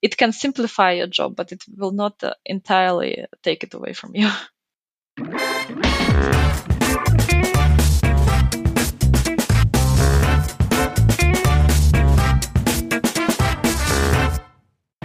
it can simplify your job, but it will not uh, entirely take it away from you.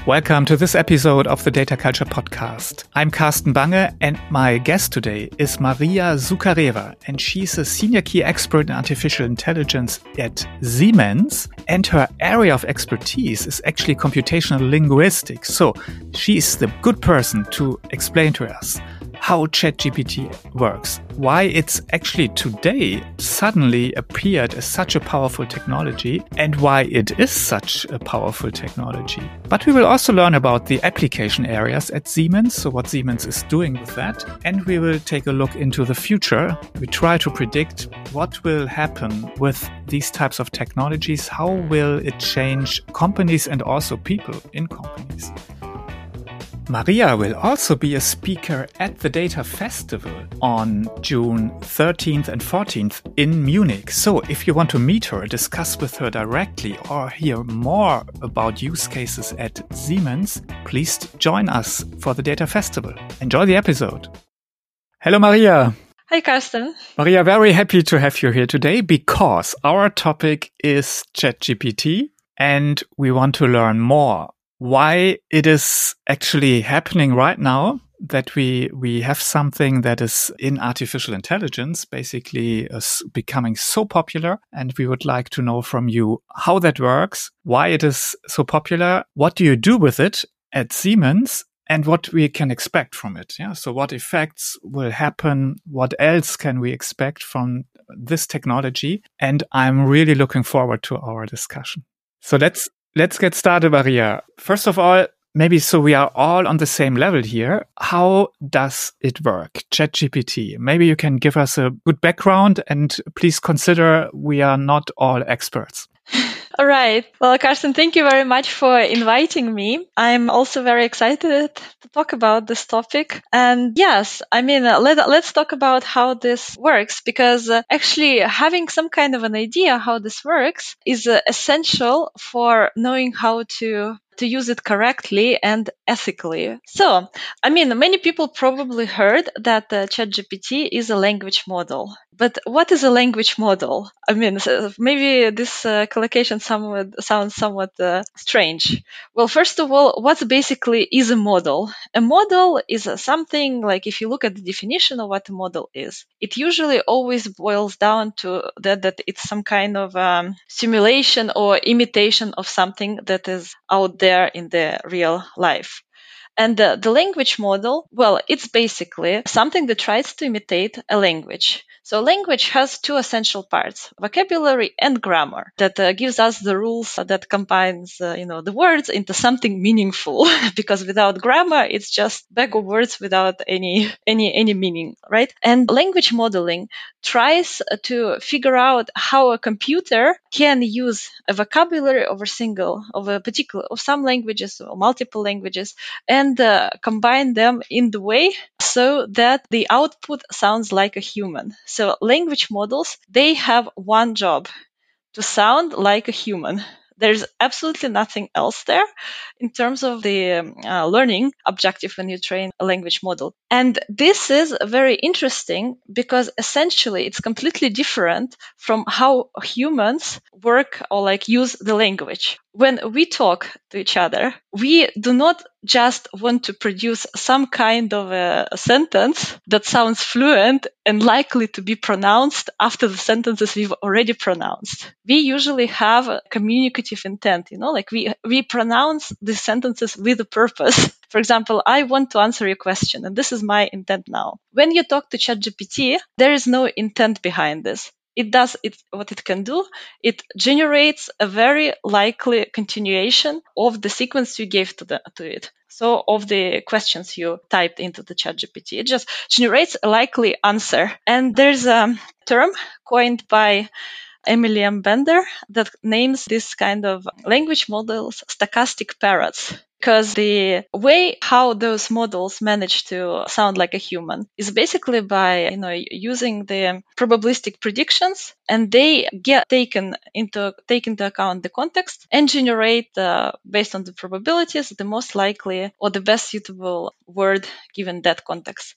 Welcome to this episode of the Data Culture Podcast. I'm Carsten Bange, and my guest today is Maria Sukhareva, and she's a senior key expert in artificial intelligence at Siemens. And her area of expertise is actually computational linguistics. So she's the good person to explain to us how ChatGPT works, why it's actually today suddenly appeared as such a powerful technology, and why it is such a powerful technology. But we will also learn about the application areas at Siemens, so what Siemens is doing with that, and we will take a look into the future. We try to predict what will happen with these types of technologies, how will it change companies and also people in companies. Maria will also be a speaker at the Data Festival on June 13th and 14th in Munich. So, if you want to meet her, discuss with her directly, or hear more about use cases at Siemens, please join us for the Data Festival. Enjoy the episode. Hello, Maria. Hi, Carsten. Maria, very happy to have you here today because our topic is ChatGPT and we want to learn more why it is actually happening right now that we we have something that is in artificial intelligence basically is becoming so popular and we would like to know from you how that works why it is so popular what do you do with it at Siemens and what we can expect from it yeah? So what effects will happen? What else can we expect from this technology? And i'm really looking forward to our discussion. So let's Let's get started, Maria. First of all, maybe so we are all on the same level here. How does it work? ChatGPT. Maybe you can give us a good background and please consider we are not all experts. All right. Well, Carsten, thank you very much for inviting me. I'm also very excited to talk about this topic. And yes, I mean, uh, let, let's talk about how this works because uh, actually having some kind of an idea how this works is uh, essential for knowing how to to use it correctly and ethically. So, I mean, many people probably heard that uh, ChatGPT is a language model. But what is a language model? I mean, maybe this uh, collocation somewhat, sounds somewhat uh, strange. Well, first of all, what basically is a model? A model is something like if you look at the definition of what a model is, it usually always boils down to that, that it's some kind of um, simulation or imitation of something that is out there in the real life. And the, the language model, well, it's basically something that tries to imitate a language. So language has two essential parts, vocabulary and grammar that uh, gives us the rules that combines, uh, you know, the words into something meaningful because without grammar, it's just bag of words without any, any, any meaning, right? And language modeling tries to figure out how a computer can use a vocabulary of a single, of a particular, of some languages or multiple languages and uh, combine them in the way so that the output sounds like a human. So language models, they have one job to sound like a human. There's absolutely nothing else there in terms of the um, uh, learning objective when you train a language model. And this is very interesting because essentially it's completely different from how humans work or like use the language. When we talk to each other, we do not just want to produce some kind of a, sentence that sounds fluent and likely to be pronounced after the sentences we've already pronounced. We usually have a communicative intent, you know, like we, we pronounce the sentences with a purpose. For example, I want to answer your question, and this is my intent now. When you talk to ChatGPT, there is no intent behind this. It does it, what it can do. It generates a very likely continuation of the sequence you gave to, the, to it. So of the questions you typed into the chat GPT, it just generates a likely answer. And there's a term coined by Emily M. Bender that names this kind of language models stochastic parrots because the way how those models manage to sound like a human is basically by you know using the probabilistic predictions and they get taken into take into account the context and generate uh, based on the probabilities the most likely or the best suitable word given that context.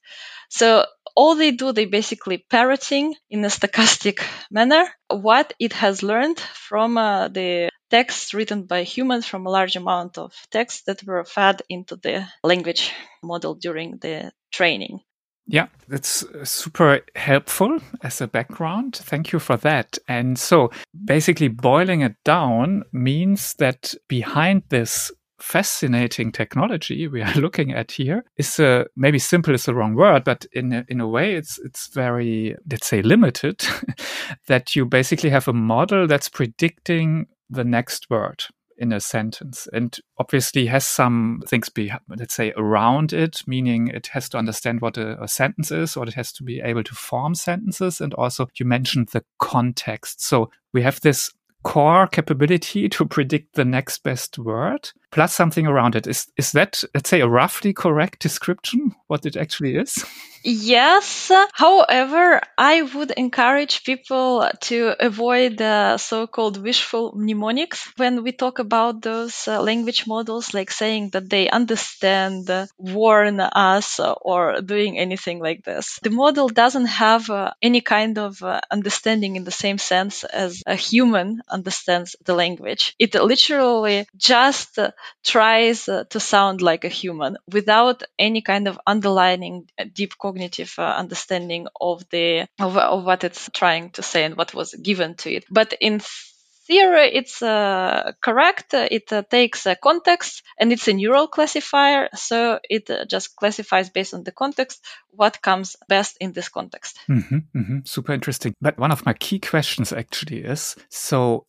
So all they do they basically parroting in a stochastic manner what it has learned from uh, the texts written by humans from a large amount of texts that were fed into the language model during the training. Yeah, that's super helpful as a background. Thank you for that. And so basically boiling it down means that behind this fascinating technology we are looking at here is uh, maybe simple is the wrong word, but in a, in a way it's it's very let's say limited. that you basically have a model that's predicting the next word in a sentence. And obviously has some things be let's say around it meaning it has to understand what a, a, sentence is or it has to be able to form sentences. And also you mentioned the context. So we have this core capability to predict the next best word plus something around it. Is is that let's say a roughly correct description what it actually is? Yes. However, I would encourage people to avoid the so-called wishful mnemonics when we talk about those uh, language models, like saying that they understand, uh, warn us, uh, or doing anything like this. The model doesn't have any kind of understanding in the same sense as a human understands the language. It literally just tries to sound like a human without any kind of underlining deep cognitive uh, understanding of the of, of what it's trying to say and what was given to it. But in theory, it's uh, correct. It uh, takes a context and it's a neural classifier. So it uh, just classifies based on the context what comes best in this context. Mm-hmm, mm-hmm. Super interesting. But one of my key questions actually is so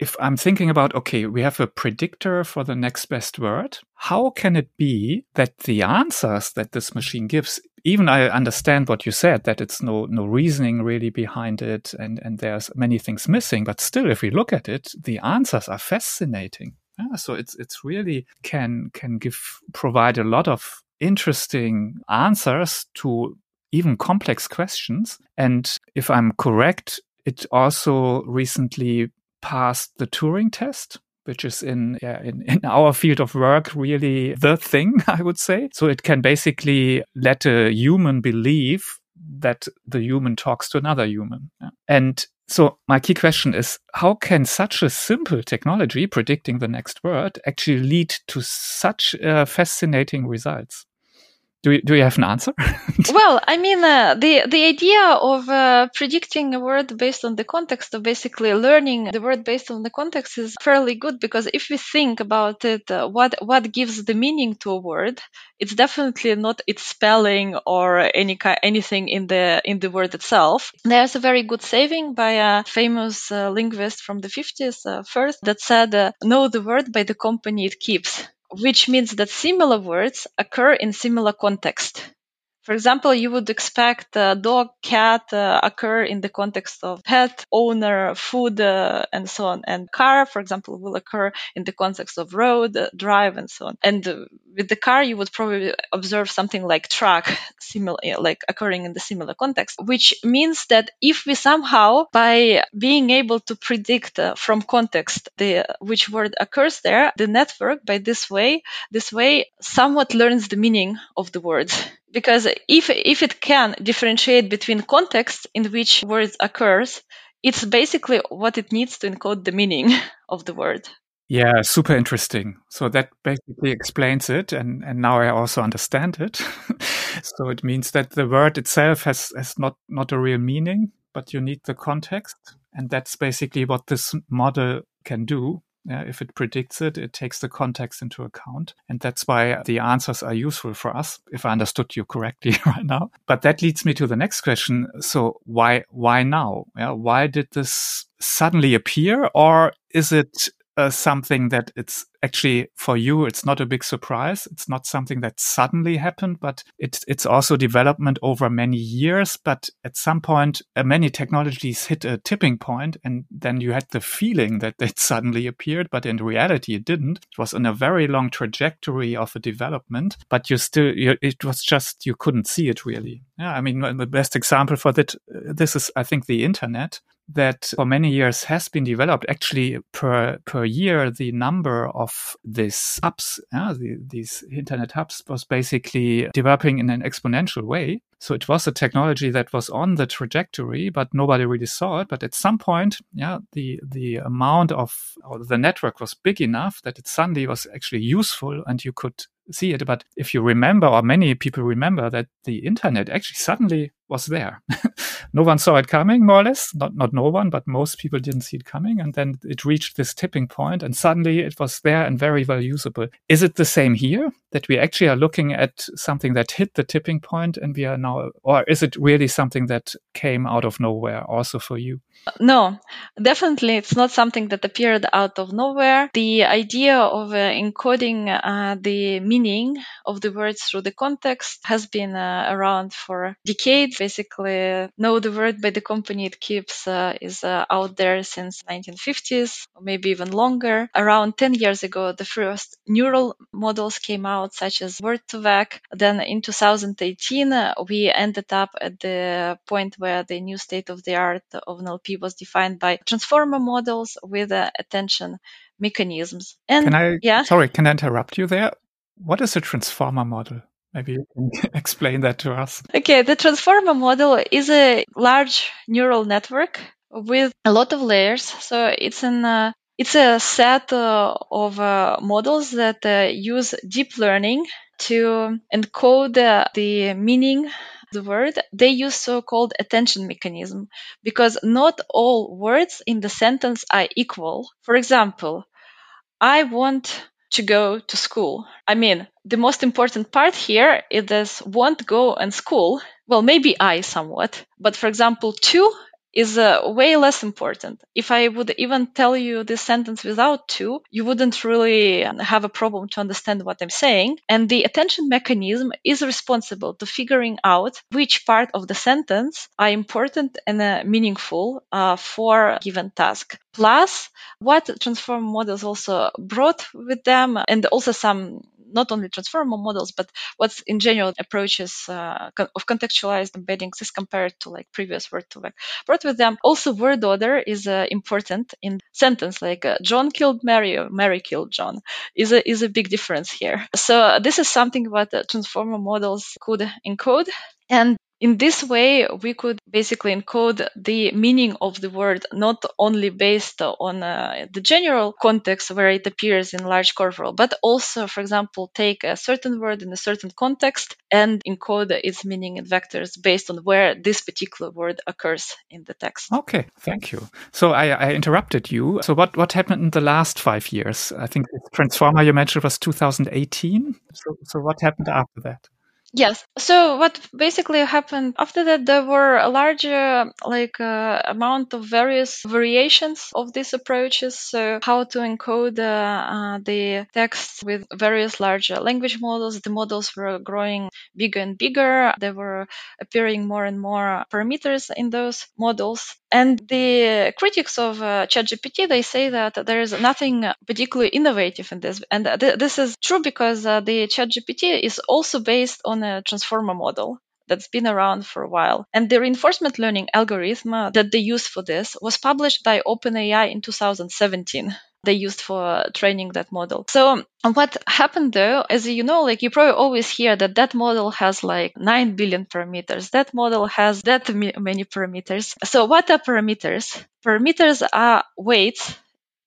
if I'm thinking about, okay, we have a predictor for the next best word, how can it be that the answers that this machine gives, even I understand what you said, that it's no, no reasoning really behind it and, and there's many things missing, but still, if we look at it, the answers are fascinating. Yeah, so it's, it's really can, can give, provide a lot of interesting answers to even complex questions. And if I'm correct, it also recently passed the Turing test which is in, yeah, in, in our field of work really the thing, I would say. So it can basically let a human believe that the human talks to another human. Yeah. And so my key question is how can such a simple technology predicting the next word actually lead to such uh, fascinating results? Do you, do you have an answer? well, I mean, uh, the the idea of uh, predicting a word based on the context, of basically learning the word based on the context, is fairly good because if we think about it, uh, what what gives the meaning to a word, it's definitely not its spelling or any anything in the in the word itself. There's a very good saving by a famous uh, linguist from the 50s, uh, Firth, that said, uh, "Know the word by the company it keeps." Which means that similar words occur in similar context. For example, you would expect a dog, cat uh, occur in the context of pet, owner, food, uh, and so on. And car, for example, will occur in the context of road, uh, drive, and so on. And uh, with the car, you would probably observe something like truck, similar, like occurring in the similar context, which means that if we somehow, by being able to predict uh, from context the which word occurs there, the network by this way, this way somewhat learns the meaning of the words because if if it can differentiate between contexts in which words occurs it's basically what it needs to encode the meaning of the word. Yeah super interesting. So that basically explains it and and now i also understand it. So it means that the word itself has has not not a real meaning but you need the context and that's basically what this model can do yeah, if it predicts it, it takes the context into account. And that's why the answers are useful for us, if I understood you correctly right now. But that leads me to the next question. So why, why now? Yeah, why did this suddenly appear? Or is it uh, something that it's actually for you, it's not a big surprise. It's not something that suddenly happened, but it's, it's also development over many years. But at some point, uh, many technologies hit a tipping point and then you had the feeling that it suddenly appeared, but in reality it didn't. It was in a very long trajectory of a development, but you still, you, it was just, you couldn't see it really. Yeah. I mean, the best example for that, uh, this is, I think, the internet that for many years has been developed. Actually, per per year, the number of these hubs, yeah, the, these internet hubs, was basically developing in an exponential way. So it was a technology that was on the trajectory, but nobody really saw it. But at some point, yeah, the the amount of the network was big enough that it suddenly was actually useful, and you could see it. But if you remember, or many people remember, that the internet actually suddenly was there. no one saw it coming, more or less. Not not no one, but most people didn't see it coming. And then it reached this tipping point, and suddenly it was there and very well usable. Is it the same here that we actually are looking at something that hit the tipping point, and we are now, or is it really something that came out of nowhere also for you? No, definitely it's not something that appeared out of nowhere. The idea of uh, encoding uh, the meaning of the words through the context has been uh, around for decades. Basically, know the word by the company it keeps uh, is uh, out there since 1950s, or maybe even longer. Around 10 years ago, the first neural models came out, such as Word2Vec. Then in 2018, uh, we ended up at the point where the new state of the art of NLP was defined by transformer models with uh, attention mechanisms. And can I, yeah, sorry, can I interrupt you there? What is a transformer model? Maybe you can explain that to us. Okay, the transformer model is a large neural network with a lot of layers. So it's an uh, it's a set uh, of uh, models that uh, use deep learning to encode uh, the meaning of the word, they use so-called attention mechanism because not all words in the sentence are equal. For example, I want to go to school. I mean, the most important part here is this: won't go and school. Well, maybe I somewhat, but for example, to is uh, way less important. If I would even tell you this sentence without to, you wouldn't really have a problem to understand what I'm saying. And the attention mechanism is responsible to figuring out which part of the sentence are important and uh, meaningful uh, for a given task. Plus, what transform models also brought with them, and also some not only transformer models, but what's in general approaches uh, of contextualized embeddings is compared to like previous Word2Vec. Brought with them also word order is uh, important in sentence like uh, John killed Mary or Mary killed John is a is a big difference here. So this is something what transformer models could encode. And in this way, we could basically encode the meaning of the word not only based on uh, the general context where it appears in large corpora, but also, for example, take a certain word in a certain context and encode its meaning in vectors based on where this particular word occurs in the text. Okay, thank you. So I, I interrupted you. So what, what happened in the last five years? I think the transformer you mentioned was 2018. So, so what happened after that? Yes. So what basically happened after that, there were a larger like uh, amount of various variations of these approaches. So how to encode uh, uh, the text with various larger language models. The models were growing bigger and bigger. There were appearing more and more parameters in those models. And the critics of uh, ChatGPT, they say that there is nothing particularly innovative in this. And th- this is true because uh, the ChatGPT is also based on a transformer model that's been around for a while. And the reinforcement learning algorithm uh, that they use for this was published by OpenAI in 2017 they used for training that model. So what happened though, as you know, like you probably always hear that that model has like 9 billion parameters. That model has that many parameters. So what are parameters? Parameters are weights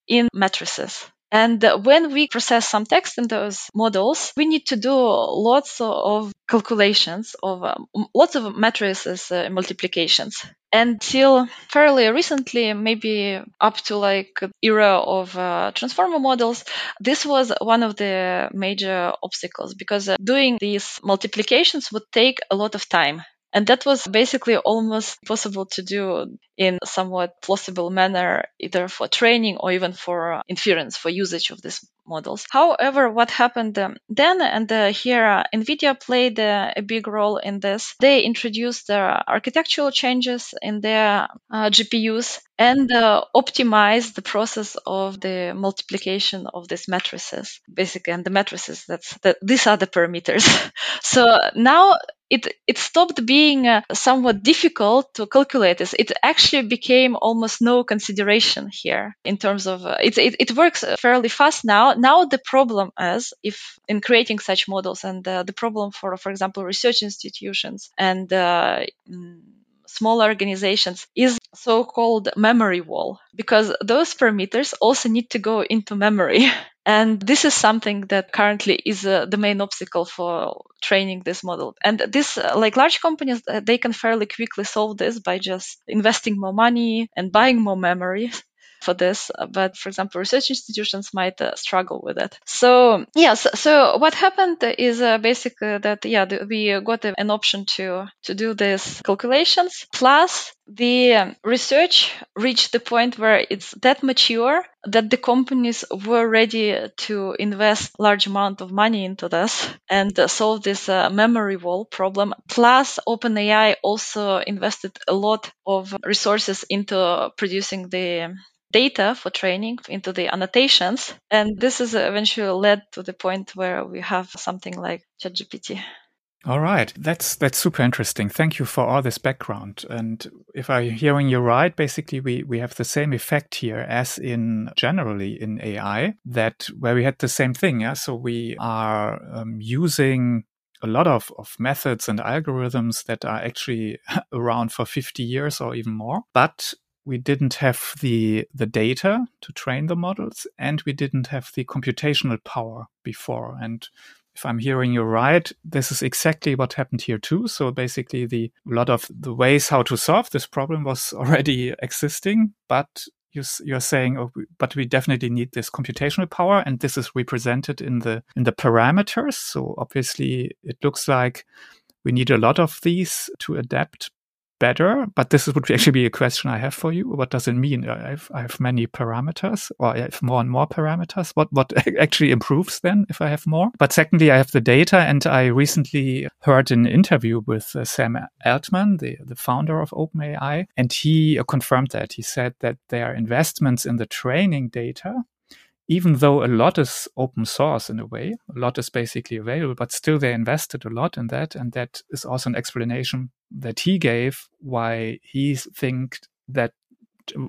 in matrices. And when we process some text in those models, we need to do lots of calculations of um, lots of matrices uh, multiplications. Until fairly recently, maybe up to like era of uh, transformer models, this was one of the major obstacles because uh, doing these multiplications would take a lot of time and that was basically almost possible to do in somewhat plausible manner, either for training or even for inference for usage of these models. However, what happened um, then, and uh, here uh, NVIDIA played uh, a big role in this, they introduced architectural changes in their uh, GPUs and uh, optimized the process of the multiplication of these matrices, basically, and the matrices. That's that. These are the parameters. so now it it stopped being uh, somewhat difficult to calculate this. It actually became almost no consideration here in terms of uh, it, it, it works fairly fast now. Now the problem is if in creating such models and uh, the problem for for example research institutions and uh, mm, small organizations is so-called memory wall because those parameters also need to go into memory And this is something that currently is uh, the main obstacle for training this model. And this, uh, like large companies, uh, they can fairly quickly solve this by just investing more money and buying more memory for this. But for example, research institutions might uh, struggle with it. So yes, so what happened is uh, basically that yeah, we got an option to to do these calculations. Plus, the research reached the point where it's that mature that the companies were ready to invest large amount of money into this and solve this uh, memory wall problem plus openai also invested a lot of resources into producing the data for training into the annotations. And this is eventually led to the point where we have something like ChatGPT. All right, that's that's super interesting. Thank you for all this background. And if I'm hearing you right, basically we we have the same effect here as in generally in AI that where we had the same thing. Yeah, so we are um, using a lot of, of methods and algorithms that are actually around for 50 years or even more. But we didn't have the the data to train the models and we didn't have the computational power before and if i'm hearing you right this is exactly what happened here too so basically the a lot of the ways how to solve this problem was already existing but you're saying, oh, but we definitely need this computational power, and this is represented in the in the parameters. So obviously, it looks like we need a lot of these to adapt better, but this would actually be a question I have for you. What does it mean? I have, I have many parameters, or I have more and more parameters. What what actually improves then if I have more? But secondly, I have the data, and I recently heard an interview with uh, Sam Altman, the the founder of OpenAI, and he uh, confirmed that. He said that their investments in the training data even though a lot is open source in a way, a lot is basically available, but still they invested a lot in that. And that is also an explanation that he gave why he thinks that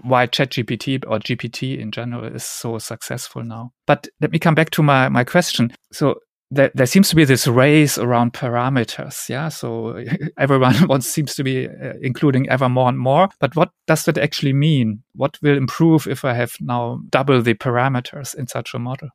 why ChatGPT or GPT in general is so successful now. But let me come back to my, my question. So there, there seems to be this race around parameters. Yeah. So everyone wants, seems to be uh, including ever more and more. But what does that actually mean? What will improve if I have now double the parameters in such a model?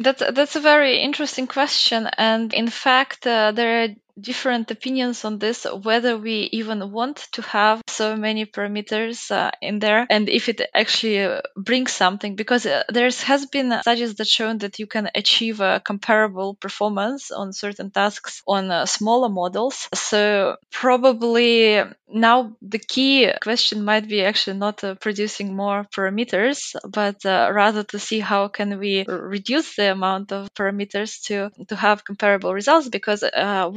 That's that's a very interesting question, and in fact, uh, there are different opinions on this whether we even want to have so many parameters uh, in there and if it actually uh, brings something because uh, there has been studies that shown that you can achieve a comparable performance on certain tasks on uh, smaller models. So probably now the key question might be actually not uh, producing more parameters but rather to see how can we reduce the amount of parameters to to have comparable results because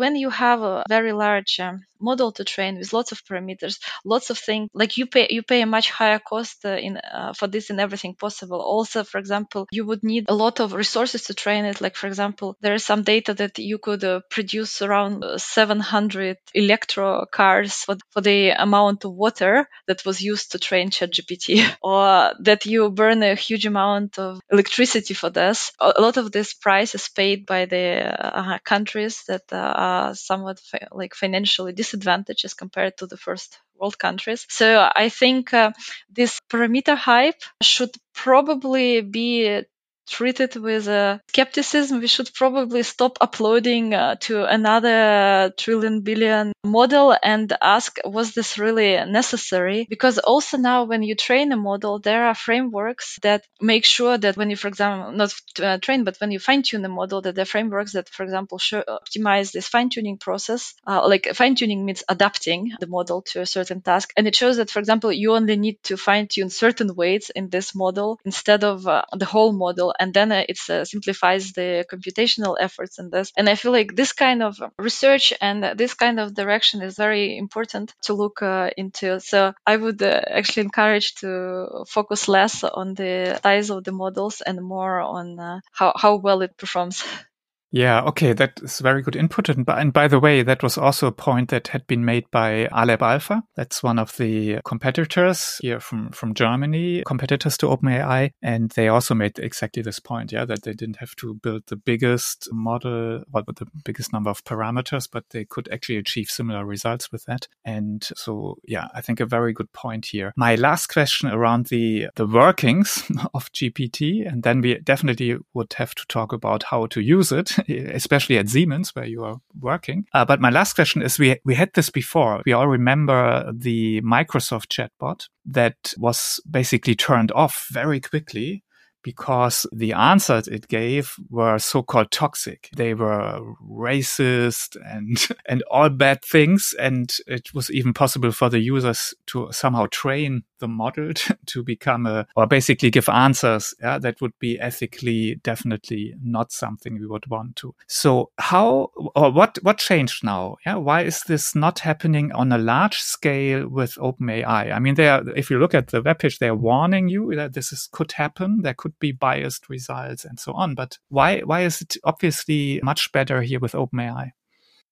when you have a very large um, model to train with lots of parameters, lots of things. Like you pay you pay a much higher cost uh, in uh, for this and everything possible. Also, for example, you would need a lot of resources to train it. Like for example, there is some data that you could uh, produce around uh, 700 electro cars for, for the amount of water that was used to train ChatGPT, or that you burn a huge amount of electricity for this. A lot of this price is paid by the uh, countries that uh, are somewhat like financially dis- disadvantages compared to the first world countries. So I think uh, this parameter hype should probably be treat it with uh, skepticism. We should probably stop uploading uh, to another trillion billion model and ask, was this really necessary? Because also now when you train a model, there are frameworks that make sure that when you, for example, not uh, train, but when you fine tune the model, that the frameworks that, for example, show, optimize this fine tuning process, uh, like fine tuning means adapting the model to a certain task. And it shows that, for example, you only need to fine tune certain weights in this model instead of uh, the whole model. And then uh, it uh, simplifies the computational efforts in this. And I feel like this kind of research and this kind of direction is very important to look uh, into. So I would actually encourage to focus less on the size of the models and more on how, how well it performs. Yeah, okay, that is very good input. And by, and by the way, that was also a point that had been made by Aleph Alpha. That's one of the competitors here from, from Germany, competitors to OpenAI. And they also made exactly this point, yeah, that they didn't have to build the biggest model, well, the biggest number of parameters, but they could actually achieve similar results with that. And so, yeah, I think a very good point here. My last question around the, the workings of GPT, and then we definitely would have to talk about how to use it especially at Siemens where you are working. Uh, but my last question is: we we had this before. We all remember the Microsoft chatbot that was basically turned off very quickly because the answers it gave were so-called toxic. They were racist and, and all bad things. And it was even possible for the users to somehow train the model to become a, or basically give answers yeah, that would be ethically definitely not something we would want to. So how, or what, what changed now? Yeah. Why is this not happening on a large scale with OpenAI? I mean, they are, if you look at the webpage, they're warning you that this is, could happen. There could be biased results and so on. But why, why is it obviously much better here with OpenAI?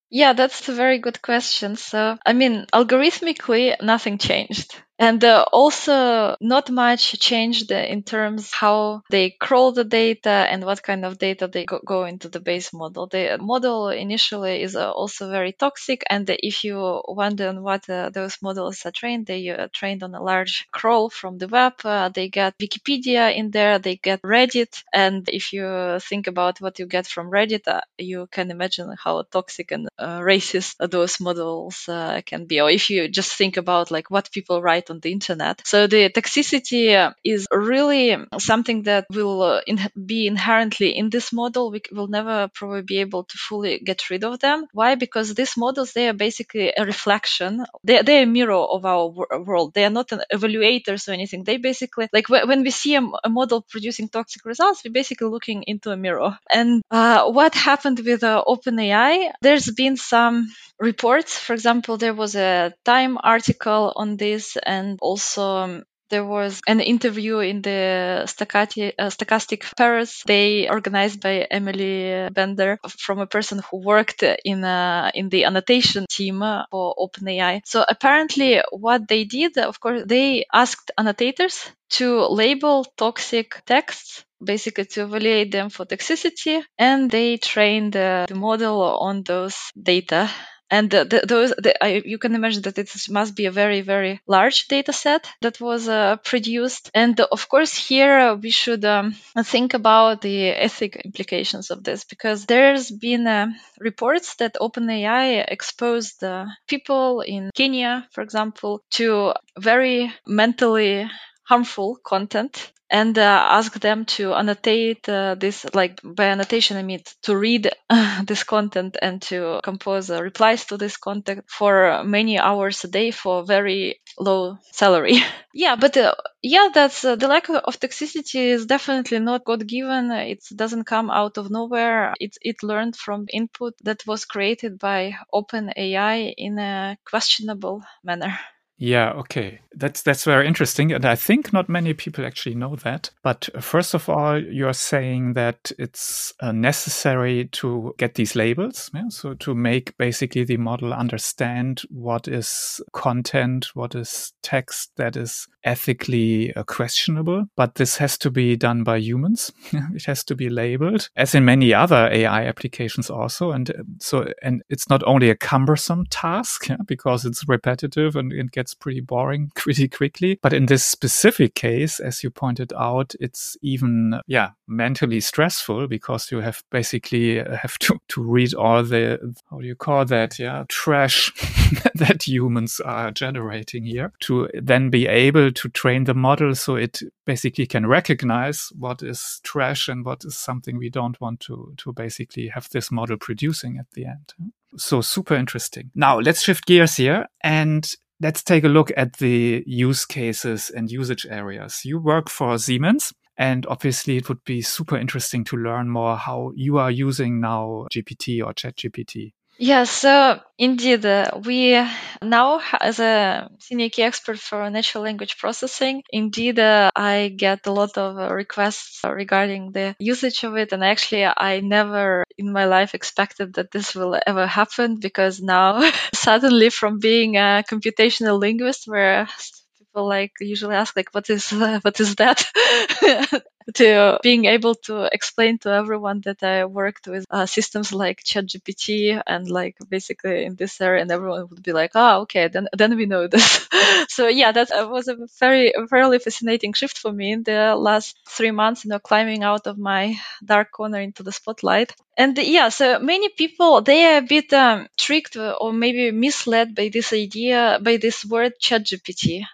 Yeah, that's a very good question. So, I mean, algorithmically, nothing changed. And uh, also, not much changed in terms how they crawl the data and what kind of data they go, go into the base model. The model initially is uh, also very toxic. And if you wonder on what uh, those models are trained, they are uh, trained on a large crawl from the web. Uh, they get Wikipedia in there, they get Reddit. And if you think about what you get from Reddit, uh, you can imagine how toxic and racist those models can be. Or if you just think about like what people write on the internet. So the toxicity is really something that will uh, in- be inherently in this model. We will never probably be able to fully get rid of them. Why? Because these models, they are basically a reflection. They, they're a mirror of our world. They are not an evaluators or anything. They basically, like when we see a, a model producing toxic results, we're basically looking into a mirror. And uh, what happened with uh, OpenAI? There's been some reports. For example, there was a Time article on this, and also um, there was an interview in the Stochastic, uh, Stochastic Parrots Day organized by Emily Bender from a person who worked in uh, in the annotation team for OpenAI. So apparently, what they did, of course, they asked annotators to label toxic texts basically to evaluate them for toxicity and they trained uh, the model on those data and the, the, those the, I, you can imagine that it must be a very very large data set that was uh, produced. And uh, of course here uh, we should um, think about the ethic implications of this because there's been uh, reports that OpenAI exposed uh, people in Kenya for example to very mentally harmful content and uh, ask them to annotate uh, this like by annotation i mean to read this content and to compose uh, replies to this content for many hours a day for very low salary. Yeah but uh, yeah that's uh, the lack of toxicity is definitely not god given it doesn't come out of nowhere. It, it learned from input that was created by open ai in a questionable manner yeah, okay. That's that's very interesting and I think not many people actually know that. But first of all, you're saying that it's uh, necessary to get these labels, yeah? so to make basically the model understand what is content, what is text that is ethically uh, questionable, but this has to be done by humans. it has to be labeled as in many other AI applications also and uh, so and it's not only a cumbersome task yeah, because it's repetitive and it gets gets pretty boring pretty quickly. But in this specific case, as you pointed out, it's even, yeah, mentally stressful because you have basically uh, have to, to read all the, how do you call that? Yeah, trash that humans are generating here to then be able to train the model so it basically can recognize what is trash and what is something we don't want to, to basically have this model producing at the end. So super interesting. Now let's shift gears here and let's take a look at the use cases and usage areas. You work for Siemens. And obviously, it would be super interesting to learn more how you are using now GPT or ChatGPT. Yeah, so indeed, uh, we now, as a senior key expert for natural language processing, indeed, uh, I get a lot of uh, requests regarding the usage of it. And actually, I never in my life expected that this will ever happen because now, suddenly, from being a computational linguist, where people like usually ask like what is uh, what is that to being able to explain to everyone that I worked with uh, systems like ChatGPT and like basically in this area, and everyone would be like, "Oh, okay, then then we know this." so yeah, that uh, was a very fairly fascinating shift for me in the last three months. You know, climbing out of my dark corner into the spotlight. And yeah, so many people they are a bit um, tricked or maybe misled by this idea, by this word ChatGPT.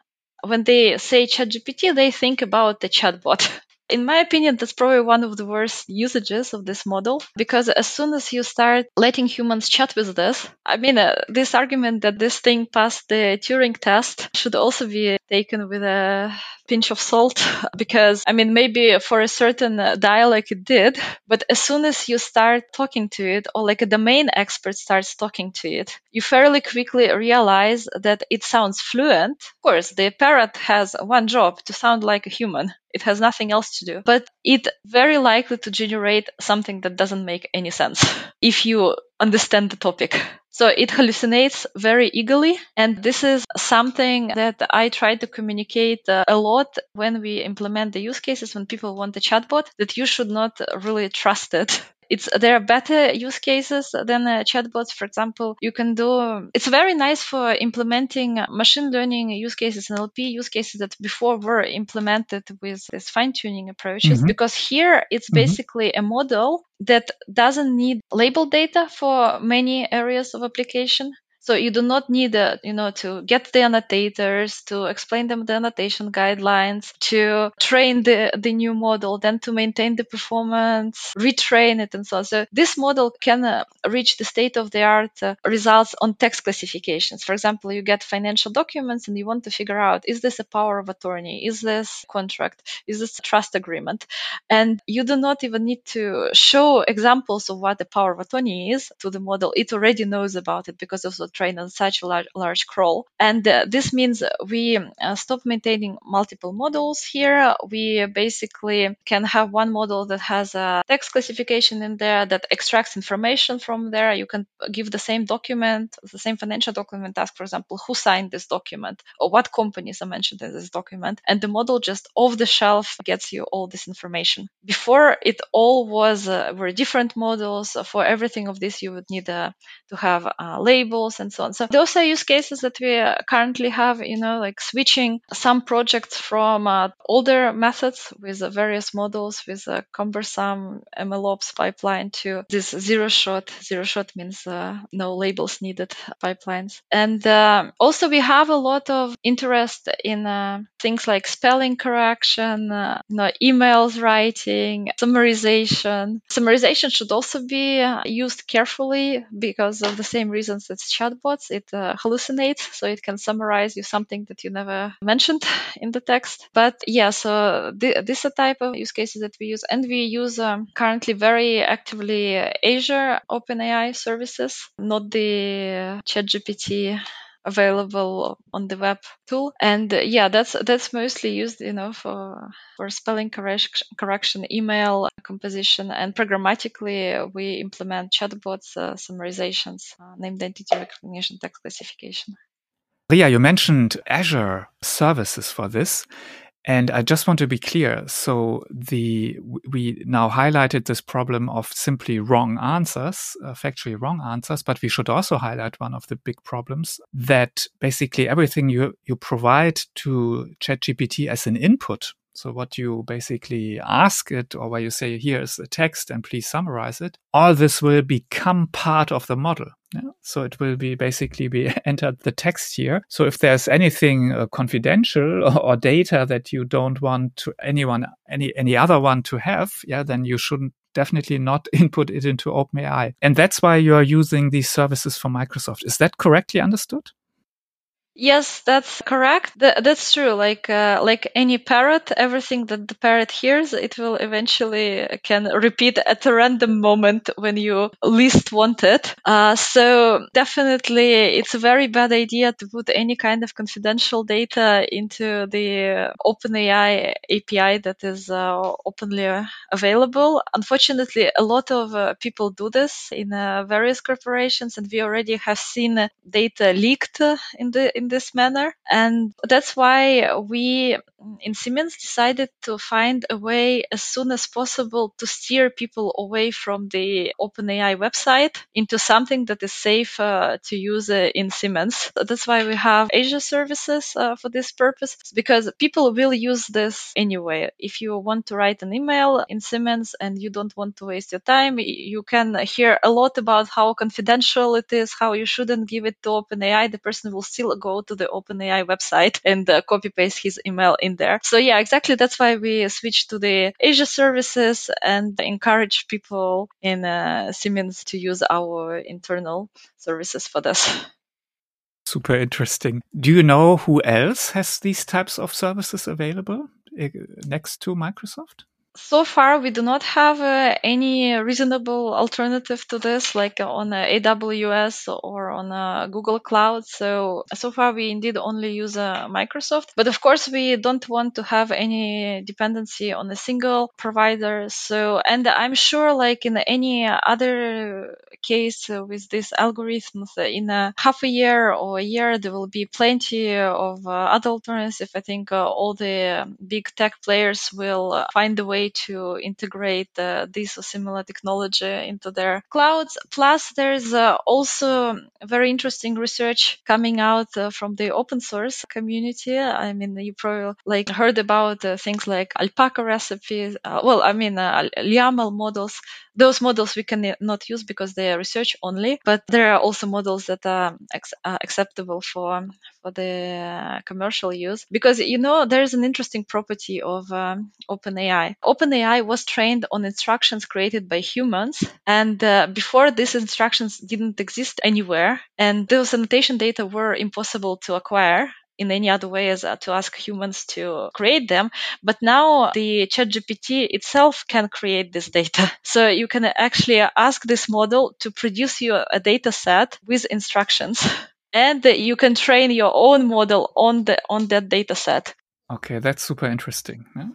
When they say ChatGPT, they think about the chatbot. In my opinion, that's probably one of the worst usages of this model because as soon as you start letting humans chat with this, I mean, uh, this argument that this thing passed the Turing test should also be taken with a pinch of salt because I mean maybe for a certain uh, dialect it did but as soon as you start talking to it or like a domain expert starts talking to it you fairly quickly realize that it sounds fluent. Of course the parrot has one job to sound like a human. It has nothing else to do. But it very likely to generate something that doesn't make any sense if you understand the topic so it hallucinates very eagerly. And this is something that I try to communicate uh, a lot when we implement the use cases, when people want a chatbot, that you should not really trust it it's there are better use cases than uh, chatbots for example you can do it's very nice for implementing machine learning use cases and lp use cases that before were implemented with this fine tuning approaches mm-hmm. because here it's mm-hmm. basically a model that doesn't need label data for many areas of application so you do not need, uh, you know, to get the annotators, to explain them the annotation guidelines, to train the, the new model, then to maintain the performance, retrain it, and so on. So this model can uh, reach the state of the art uh, results on text classifications. For example, you get financial documents and you want to figure out, is this a power of attorney? Is this contract? Is this a trust agreement? And you do not even need to show examples of what the power of attorney is to the model. It already knows about it because of train on such a large, large crawl. And uh, this means we uh, stop maintaining multiple models here. We basically can have one model that has a text classification in there that extracts information from there. You can give the same document, the same financial document, ask, for example, who signed this document or what companies are mentioned in this document. And the model just off the shelf gets you all this information. Before it all was, uh, were different models. For everything of this, you would need uh, to have uh, labels and so on. So those are use cases that we uh, currently have, you know, like switching some projects from uh, older methods with uh, various models with a cumbersome MLOps pipeline to this zero shot. Zero shot means uh, no labels needed pipelines. And uh, also we have a lot of interest in uh, things like spelling correction, you know, emails writing, summarization. Summarization should also be used carefully because of the same reasons that chat It uh, hallucinates, so it can summarize you something that you never mentioned in the text. But yeah, so th- this is a type of use cases that we use, and we use um, currently very actively Azure OpenAI services, not the ChatGPT available on the web tool and uh, yeah that's that's mostly used you know for for spelling correction, correction email composition and programmatically we implement chatbots uh, summarizations uh, named entity recognition text classification Ria, you mentioned Azure services for this. And I just want to be clear. So the we now highlighted this problem of simply wrong answers, uh, factually wrong answers, but we should also highlight one of the big problems that basically everything you you provide to ChatGPT as an input so what you basically ask it or where you say, here's a text and please summarize it, all this will become part of the model. Yeah? So it will be basically be entered the text here. So if there's anything uh, confidential or, or, data that you don't want to anyone, any, any other one to have, yeah, then you shouldn't definitely not input it into OpenAI. And that's why you are using these services from Microsoft. Is that correctly understood? Yes, that's correct. Th- that's true. Like uh, like any parrot, everything that the parrot hears, it will eventually uh, can repeat at a random moment when you least want it. Uh, so definitely, it's a very bad idea to put any kind of confidential data into the OpenAI API that is uh, openly available. Unfortunately, a lot of uh, people do this in uh, various corporations, and we already have seen data leaked in the in this manner. And that's why we in Siemens decided to find a way as soon as possible to steer people away from the OpenAI website into something that is safe uh, to use uh, in Siemens. That's why we have Azure services uh, for this purpose because people will use this anyway. If you want to write an email in Siemens and you don't want to waste your time, you can hear a lot about how confidential it is, how you shouldn't give it to OpenAI. The person will still go to the OpenAI website and uh, copy paste his email in there. So yeah, exactly. That's why we switched to the Azure services and encourage people in uh, Siemens to use our internal services for this. Super interesting. Do you know who else has these types of services available eh, next to Microsoft? So far we do not have uh, any reasonable alternative to this like on uh, aws or on uh, google cloud. So so far we indeed only use uh, microsoft. But of course we don't want to have any dependency on a single provider. So and i'm sure like in any other case with these algorithms in a half a year or a year there will be plenty of uh, other alternatives. I think uh, all the big tech players will find a way to integrate uh, this or similar technology into their clouds. Plus, there's uh, also very interesting research coming out uh, from the open source community. I mean, you probably like heard about uh, things like alpaca recipes. Uh, well, I mean, uh, LLaMA models those models we cannot use because they are research only, but there are also models that are ex- acceptable for for the commercial use. Because you know there is an interesting property of um, OpenAI. OpenAI was trained on instructions created by humans, and uh, before these instructions didn't exist anywhere, and those annotation data were impossible to acquire in any other way as uh, to ask humans to create them. But now the ChatGPT itself can create this data. So you can actually ask this model to produce you a data set with instructions. And you can train your own model on the on that data set. Okay, that's super interesting. Yeah?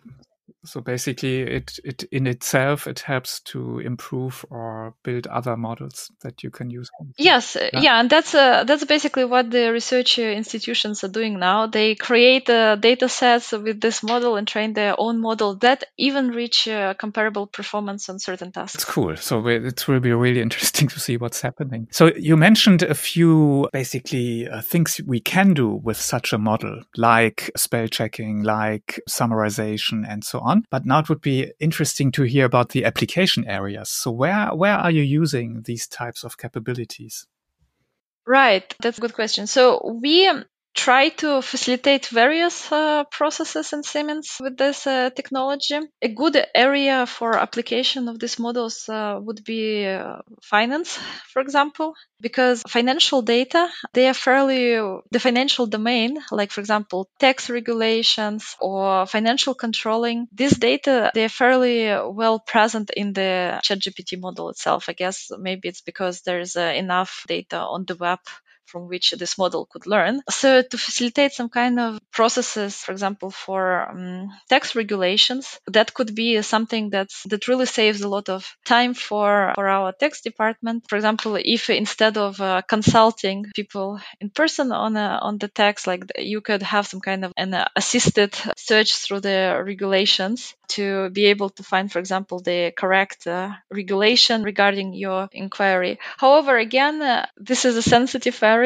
So basically, it, it in itself it helps to improve or build other models that you can use. Yes, uh, yeah, yeah and that's uh, that's basically what the research uh, institutions are doing now. They create uh, data sets with this model and train their own model that even reach uh, comparable performance on certain tasks. It's cool. So it will be really interesting to see what's happening. So you mentioned a few basically uh, things we can do with such a model, like spell checking, like summarization, and so on on. But now it would be interesting to hear about the application areas. So where where are you using these types of capabilities? Right, that's a good question. So we um, try to facilitate various uh, processes in Siemens with this uh, technology. A good area for application of these models uh, would be uh, finance, for example, because financial data, they are fairly, the financial domain, like for example, tax regulations or financial controlling, this data, they are fairly well present in the ChatGPT model itself. I guess maybe it's because there's uh, enough data on the web from which this model could learn. So to facilitate some kind of processes, for example, for um, tax regulations, that could be something that's that really saves a lot of time for for our tax department. For example, if instead of uh, consulting people in person on a, on the tax, like you could have some kind of an assisted search through the regulations to be able to find, for example, the correct uh, regulation regarding your inquiry. However, again, uh, this is a sensitive area.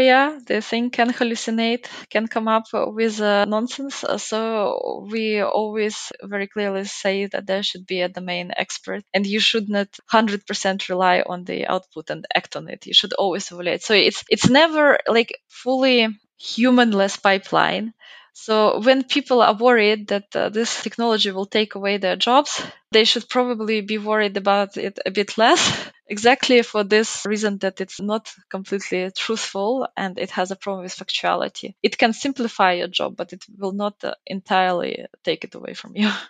The thing can hallucinate, can come up with uh, nonsense. So we always very clearly say that there should be a domain expert and you should not 100% rely on the output and act on it. You should always evaluate. So it's, it's never like fully humanless pipeline so when people are worried that uh, this technology will take away their jobs, they should probably be worried about it a bit less. exactly for this reason that it's not completely truthful and it has a problem with factuality. It can simplify your job, but it will not uh, entirely take it away from you.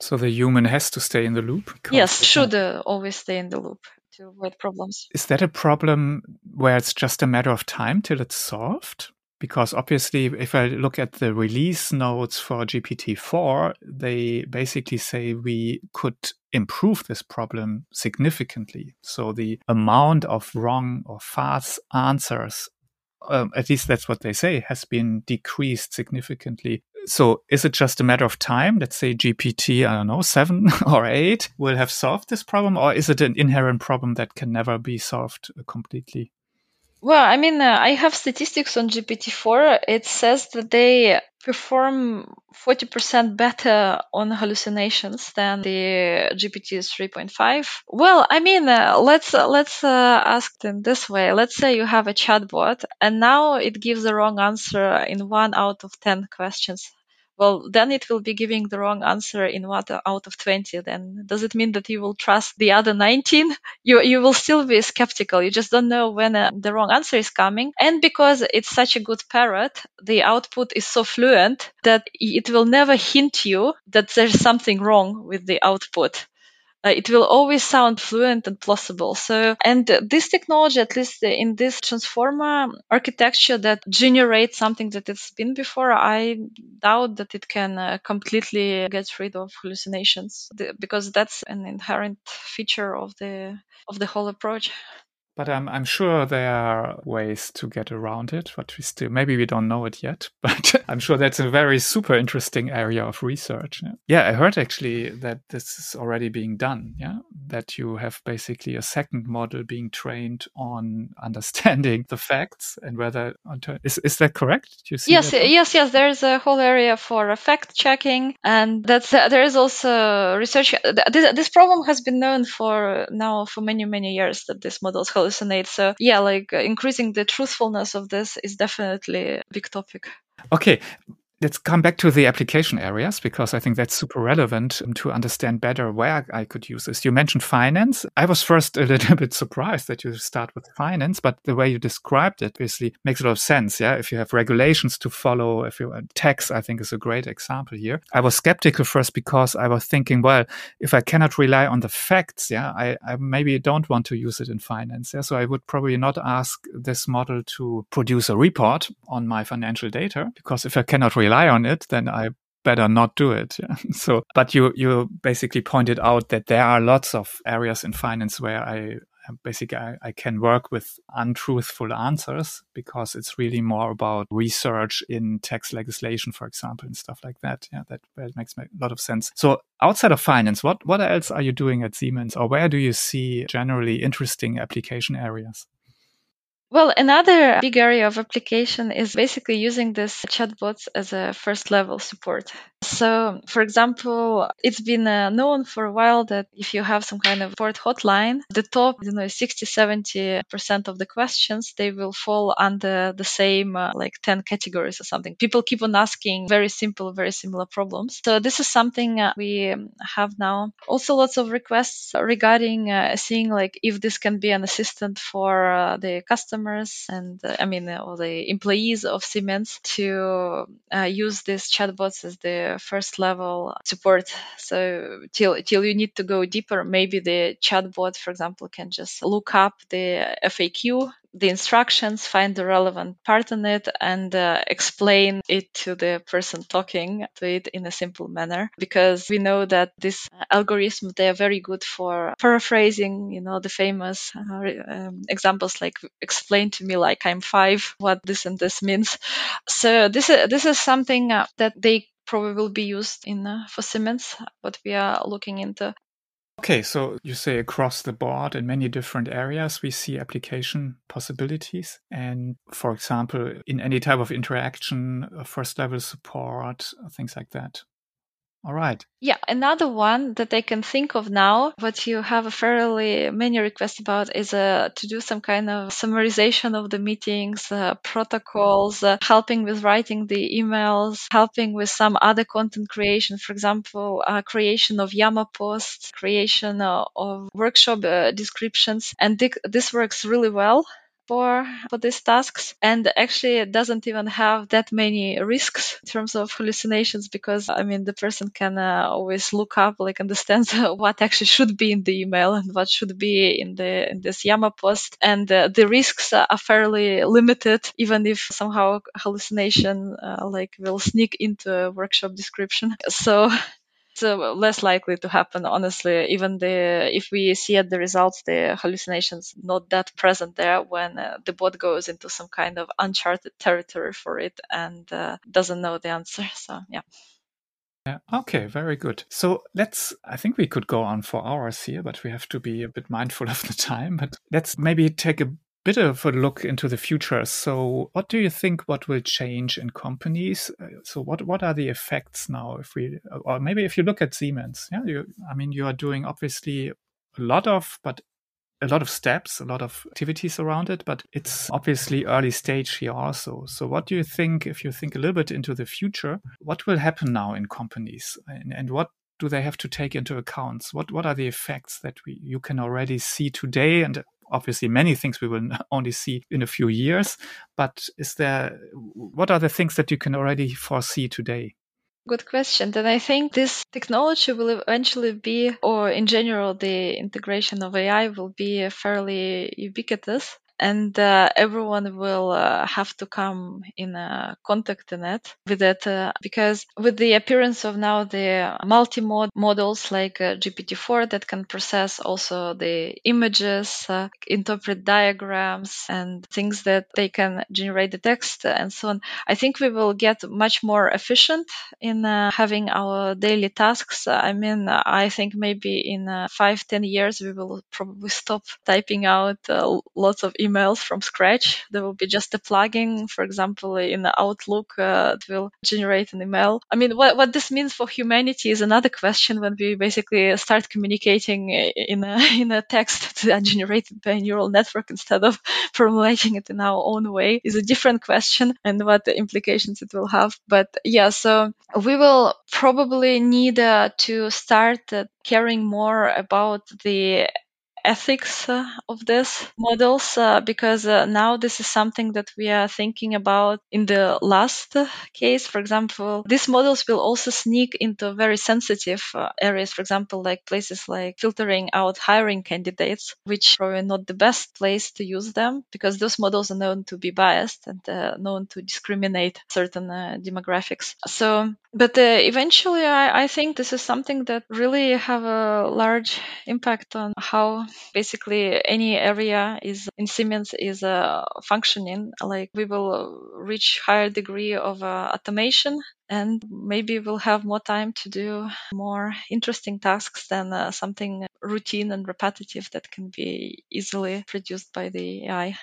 So the human has to stay in the loop? Yes, should uh, always stay in the loop to avoid problems. Is that a problem where it's just a matter of time till it's solved? Because obviously if i look at the release notes for gpt-4 they basically say we could improve this problem significantly. So the amount of wrong or false answers um, at least that's what they say has been decreased significantly. So is it just a matter of time? Let's say gpt i don't know 7 or 8 will have solved this problem or is it an inherent problem that can never be solved completely well, I mean, uh, I have statistics on GPT-4. It says that they perform 40% better on hallucinations than the GPT 3.5. Well, I mean, uh, let's uh, let's uh, ask them this way. Let's say you have a chatbot and now it gives the wrong answer in one out of 10 questions well, then it will be giving the wrong answer in what out of 20. Then does it mean that you will trust the other 19? You, you will still be skeptical. You just don't know when uh, the wrong answer is coming. And because it's such a good parrot, the output is so fluent that it will never hint you that there's something wrong with the output uh, it will always sound fluent and plausible. So, and this technology, at least in this transformer architecture that generates something that it's been before, I doubt that it can uh, completely get rid of hallucinations because that's an inherent feature of the of the whole approach. But I'm, I'm sure there are ways to get around it, but we still, maybe we don't know it yet, but I'm sure that's a very super interesting area of research. Yeah. yeah, I heard actually that this is already being done. Yeah, that you have basically a second model being trained on understanding the facts and whether, is, is that correct? Do you see yes, yes, yes. There's a whole area for fact checking and that's, uh, there is also research. This, this problem has been known for now for many, many years that this models is hallucinate. So yeah, like uh, increasing the truthfulness of this is definitely a big topic. Okay, Let's come back to the application areas because I think that's super relevant um, to understand better where I could use this. You mentioned finance. I was first a little bit surprised that you start with finance, but the way you described it obviously makes a lot of sense. Yeah. If you have regulations to follow, if you uh, tax, I think is a great example here. I was skeptical first because I was thinking, well, if I cannot rely on the facts, yeah, I, I maybe don't want to use it in finance. Yeah. So I would probably not ask this model to produce a report on my financial data because if I cannot rely rely on it, then I better not do it. Yeah. So, but you you basically pointed out that there are lots of areas in finance where I basically I, I, can work with untruthful answers because it's really more about research in tax legislation, for example, and stuff like that. Yeah, that, that makes a lot of sense. So outside of finance, what what else are you doing at Siemens, or where do you see generally interesting application areas? Well, another big area of application is basically using this chatbots as a first level support. So, for example, it's been uh, known for a while that if you have some kind of support hotline, the top, you know, 60, 70% of the questions, they will fall under the same uh, like 10 categories or something. People keep on asking very simple, very similar problems. So this is something uh, we um, have now. Also lots of requests regarding uh, seeing like if this can be an assistant for uh, the customers and uh, I mean, all the employees of Siemens to use these chatbots as the first level support. So till till you need to go deeper, maybe the chatbot, for example, can just look up the FAQ the instructions, find the relevant part in it, and uh, explain it to the person talking to it in a simple manner. Because we know that these algorithms they are very good for paraphrasing. You know the famous uh, um, examples like explain to me like I'm five what this and this means. So this is this is something uh, that they probably will be used in uh, for Siemens, what we are looking into. Okay, so you say across the board in many different areas, we see application possibilities. And for example, in any type of interaction, uh, first level support, things like that. All right. Yeah, another one that I can think of now, what you have a fairly many requests about is uh, to do some kind of summarization of the meetings, uh, protocols, uh, helping with writing the emails, helping with some other content creation, for example, uh, creation of Yammer posts, creation uh, of workshop uh, descriptions. And th- this works really well for for these tasks and actually it doesn't even have that many risks in terms of hallucinations because i mean the person can uh, always look up like understand what actually should be in the email and what should be in the in this yammer post. And uh, the risks are fairly limited even if somehow hallucination uh, like will sneak into a workshop description. So uh, less likely to happen honestly even the if we see at the results the hallucinations not that present there when uh, the bot goes into some kind of uncharted territory for it and uh, doesn't know the answer so yeah. Okay, very good. So let's, I think we could go on for hours here, but we have to be a bit mindful of the time. But let's maybe take a bit of a look into the future. So, what do you think? What will change in companies? Uh, so, what what are the effects now? If we, or maybe if you look at Siemens, yeah, you, I mean, you are doing obviously a lot of, but a lot of steps, a lot of activities around it, but it's obviously early stage here also. So, what do you think, if you think a little bit into the future, what will happen now in companies and, and what do they have to take into account? What what are the effects that we you can already see today and obviously many things we will only see in a few years but is there what are the things that you can already foresee today Good question. Then I think this technology will eventually be, or in general, the integration of AI will be fairly ubiquitous and uh, everyone will uh, have to come in contact in it with it uh, because with the appearance of now the multi-mod models like uh, GPT-4 that can process also the images, uh, interpret diagrams and things that they can generate the text and so on. I think we will get much more efficient in having our daily tasks. I mean, I think maybe in five, ten years we will probably stop typing out lots of emails from scratch. There will be just a plugin, for example, in Outlook uh, that will generate an email. I mean, what, what this means for humanity is another question when we basically start communicating in a, in a text generated by a neural network instead of formulating it in our own way is a different question and what the implications it will have. But yeah, so we will probably need uh, to start uh, caring more about the ethics uh, of these models uh, because uh, now this is something that we are thinking about in the last case. For example, these models will also sneak into very sensitive uh, areas, for example, like places like filtering out hiring candidates, which probably not the best place to use them because those models are known to be biased and uh, known to discriminate certain uh, demographics. So, but eventually, I, I think this is something that really have a large impact on how basically any area is in Siemens is uh, functioning. Like we will reach higher degree of uh, automation and maybe we'll have more time to do more interesting tasks than uh, something routine and repetitive that can be easily produced by the AI.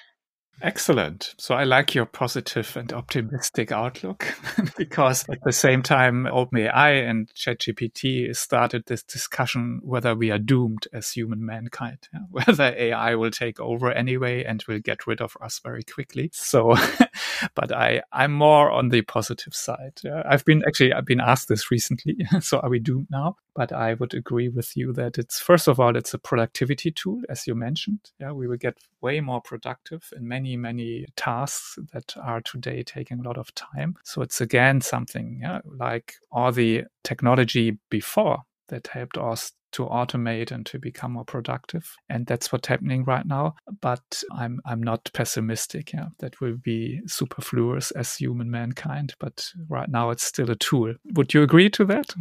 Excellent. So I like your positive and optimistic outlook because at the same time, OpenAI and ChatGPT started this discussion whether we are doomed as human mankind, whether AI will take over anyway and will get rid of us very quickly. So, but I, I'm more on the positive side. I've been actually, I've been asked this recently. so are we doomed now? But I would agree with you that it's, first of all, it's a productivity tool, as you mentioned. Yeah. We will get way more productive in many many, many tasks that are today taking a lot of time. So it's again something yeah, like all the technology before that helped us to automate and to become more productive. And that's what's happening right now. But I'm I'm not pessimistic. Yeah, that will be superfluous as human mankind. But right now it's still a tool. Would you agree to that?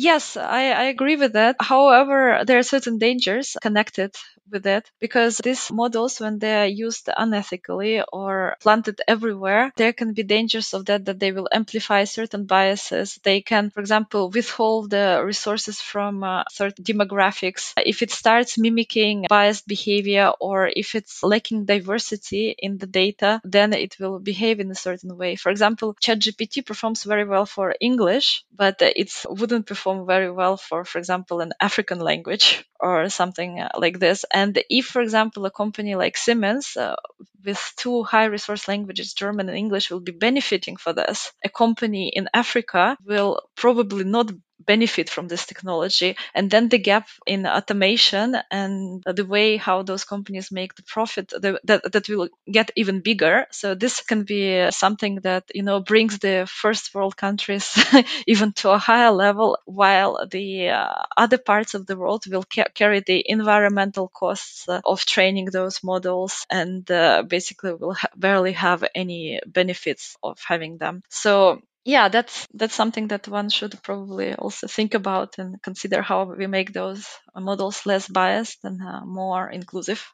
Yes, I, I agree with that. However, there are certain dangers connected with it because these models, when they are used unethically or planted everywhere, there can be dangers of that, that they will amplify certain biases. They can, for example, withhold the resources from uh, certain demographics. If it starts mimicking biased behavior or if it's lacking diversity in the data, then it will behave in a certain way. For example, ChatGPT performs very well for English, but it wouldn't perform very well for, for example, an African language or something uh, like this. And if, for example, a company like Siemens uh, with two high resource languages, German and English, will be benefiting for this, a company in Africa will probably not benefit from this technology. And then the gap in automation and the way how those companies make the profit the, that, that will get even bigger. So this can be something that, you know, brings the first world countries even to a higher level while the uh, other parts of the world will ca- carry the environmental costs uh, of training those models and uh, basically will ha- barely have any benefits of having them. So yeah, that's that's something that one should probably also think about and consider how we make those models less biased and uh, more inclusive.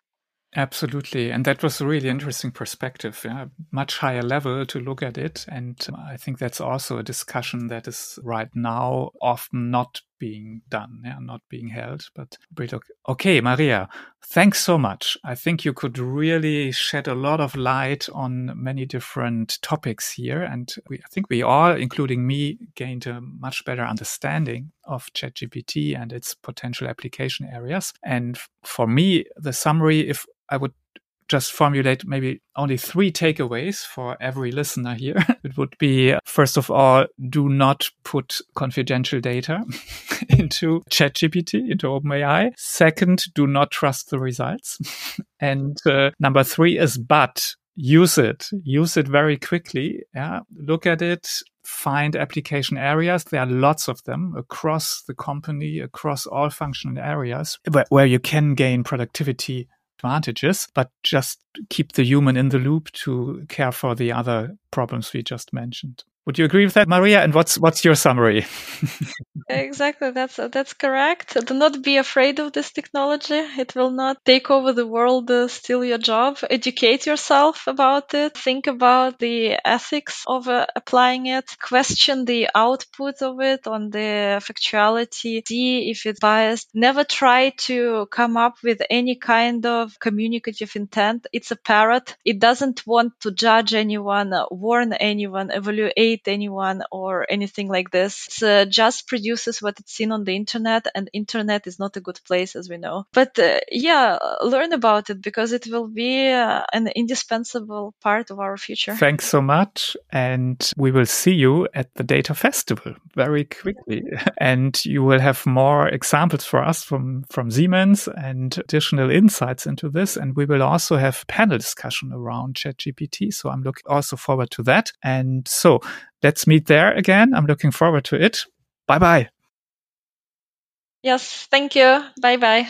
Absolutely. And that was a really interesting perspective, yeah, much higher level to look at it. And I think that's also a discussion that is right now often not being done, yeah, not being held. But okay, Maria, thanks so much. I think you could really shed a lot of light on many different topics here. And we, I think we all, including me, gained a much better understanding of ChatGPT and its potential application areas. And for me, the summary, if I would just formulate maybe only three takeaways for every listener here. it would be first of all, do not put confidential data into ChatGPT, into OpenAI. Second, do not trust the results. and uh, number three is but use it, use it very quickly. Yeah. Look at it, find application areas. There are lots of them across the company, across all functional areas where, where you can gain productivity advantages, but just keep the human in the loop to care for the other problems we just mentioned. Would you agree with that, Maria? And what's what's your summary? exactly, that's that's correct. Do not be afraid of this technology. It will not take over the world, uh, steal your job. Educate yourself about it. Think about the ethics of uh, applying it. Question the output of it on the factuality. See if it's biased. Never try to come up with any kind of communicative intent. It's a parrot. It doesn't want to judge anyone, warn anyone, evaluate anyone or anything like this. It uh, just produces what it's seen on the internet, and internet is not a good place, as we know. But uh, yeah, learn about it because it will be uh, an indispensable part of our future. Thanks so much, and we will see you at the Data Festival very quickly, and you will have more examples for us from from Siemens and additional insights into this, and we will also have panel discussion around ChatGPT. So I'm looking also forward to that. And so let's meet there again. I'm looking forward to it. Bye bye. Yes, thank you. Bye bye.